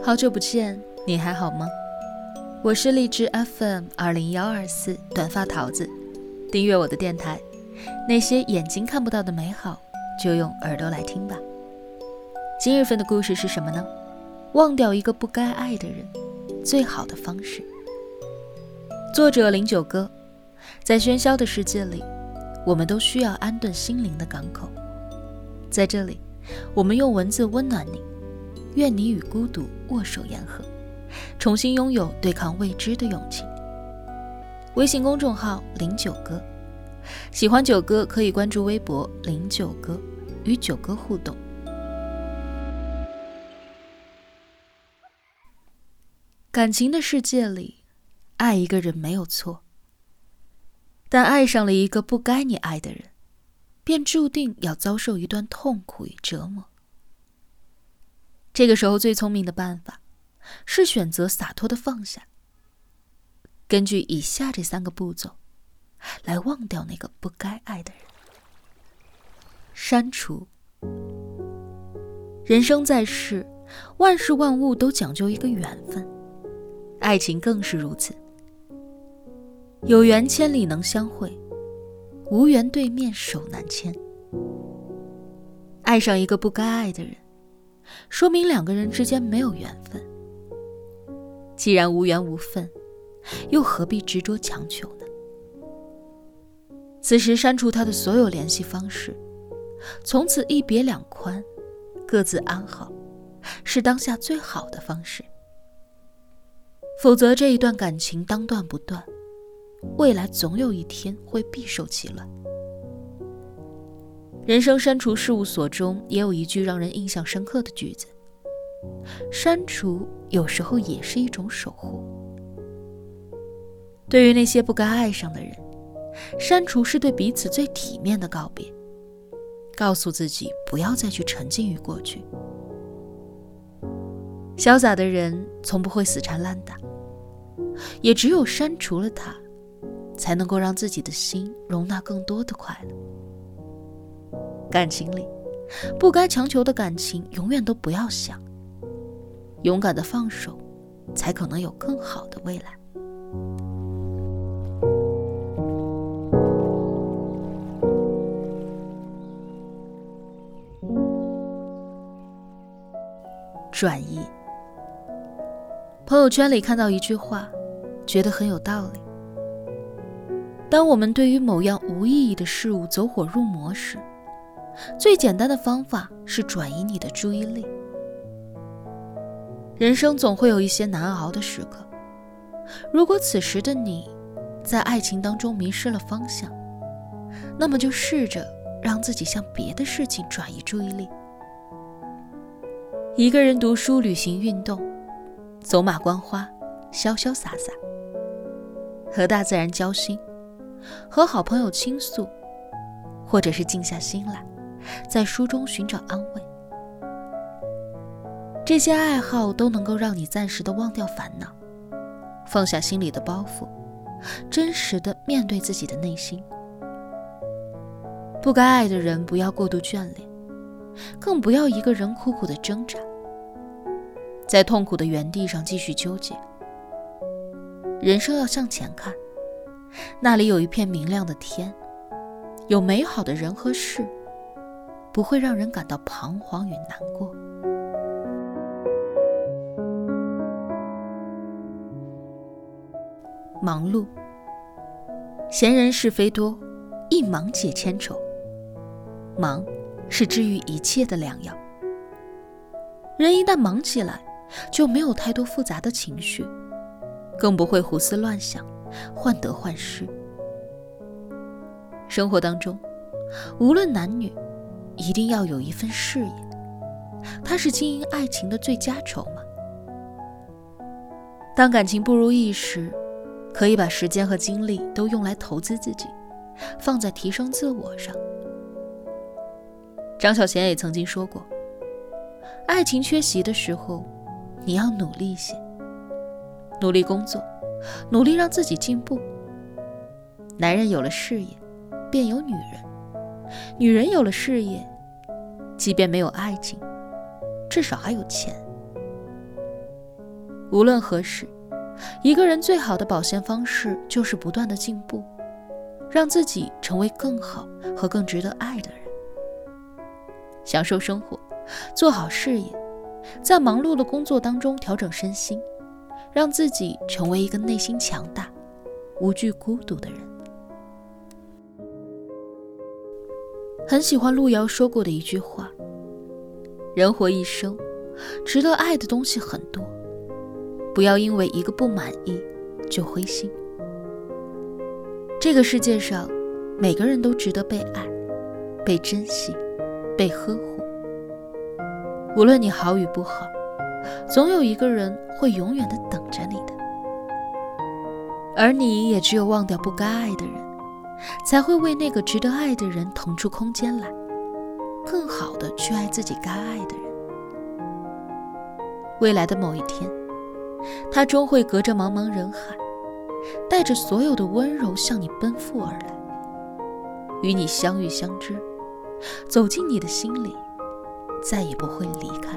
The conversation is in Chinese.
好久不见，你还好吗？我是荔枝 FM 二零幺二四短发桃子，订阅我的电台，那些眼睛看不到的美好，就用耳朵来听吧。今日份的故事是什么呢？忘掉一个不该爱的人，最好的方式。作者零九哥，在喧嚣的世界里，我们都需要安顿心灵的港口。在这里，我们用文字温暖你。愿你与孤独握手言和，重新拥有对抗未知的勇气。微信公众号零九哥，喜欢九哥可以关注微博零九哥，与九哥互动。感情的世界里，爱一个人没有错，但爱上了一个不该你爱的人，便注定要遭受一段痛苦与折磨。这个时候最聪明的办法，是选择洒脱的放下。根据以下这三个步骤，来忘掉那个不该爱的人。删除。人生在世，万事万物都讲究一个缘分，爱情更是如此。有缘千里能相会，无缘对面手难牵。爱上一个不该爱的人。说明两个人之间没有缘分。既然无缘无分，又何必执着强求呢？此时删除他的所有联系方式，从此一别两宽，各自安好，是当下最好的方式。否则这一段感情当断不断，未来总有一天会必受其乱。人生删除事务所中也有一句让人印象深刻的句子：“删除有时候也是一种守护。”对于那些不该爱上的人，删除是对彼此最体面的告别，告诉自己不要再去沉浸于过去。潇洒的人从不会死缠烂打，也只有删除了他，才能够让自己的心容纳更多的快乐。感情里，不该强求的感情，永远都不要想。勇敢的放手，才可能有更好的未来。转移。朋友圈里看到一句话，觉得很有道理。当我们对于某样无意义的事物走火入魔时，最简单的方法是转移你的注意力。人生总会有一些难熬的时刻，如果此时的你在爱情当中迷失了方向，那么就试着让自己向别的事情转移注意力。一个人读书、旅行、运动，走马观花，潇潇洒洒，和大自然交心，和好朋友倾诉，或者是静下心来。在书中寻找安慰，这些爱好都能够让你暂时的忘掉烦恼，放下心里的包袱，真实的面对自己的内心。不该爱的人不要过度眷恋，更不要一个人苦苦的挣扎，在痛苦的原地上继续纠结。人生要向前看，那里有一片明亮的天，有美好的人和事。不会让人感到彷徨与难过。忙碌，闲人是非多，一忙解千愁。忙是治愈一切的良药。人一旦忙起来，就没有太多复杂的情绪，更不会胡思乱想、患得患失。生活当中，无论男女。一定要有一份事业，它是经营爱情的最佳筹码。当感情不如意时，可以把时间和精力都用来投资自己，放在提升自我上。张小娴也曾经说过：“爱情缺席的时候，你要努力些，努力工作，努力让自己进步。男人有了事业，便有女人。”女人有了事业，即便没有爱情，至少还有钱。无论何时，一个人最好的保鲜方式就是不断的进步，让自己成为更好和更值得爱的人。享受生活，做好事业，在忙碌的工作当中调整身心，让自己成为一个内心强大、无惧孤独的人。很喜欢路遥说过的一句话：“人活一生，值得爱的东西很多。”不要因为一个不满意就灰心。这个世界上，每个人都值得被爱、被珍惜、被呵护。无论你好与不好，总有一个人会永远的等着你的。而你也只有忘掉不该爱的人，才会为那个值得爱的人腾出空间来，更好的去爱自己该爱的人。未来的某一天。他终会隔着茫茫人海，带着所有的温柔向你奔赴而来，与你相遇相知，走进你的心里，再也不会离开。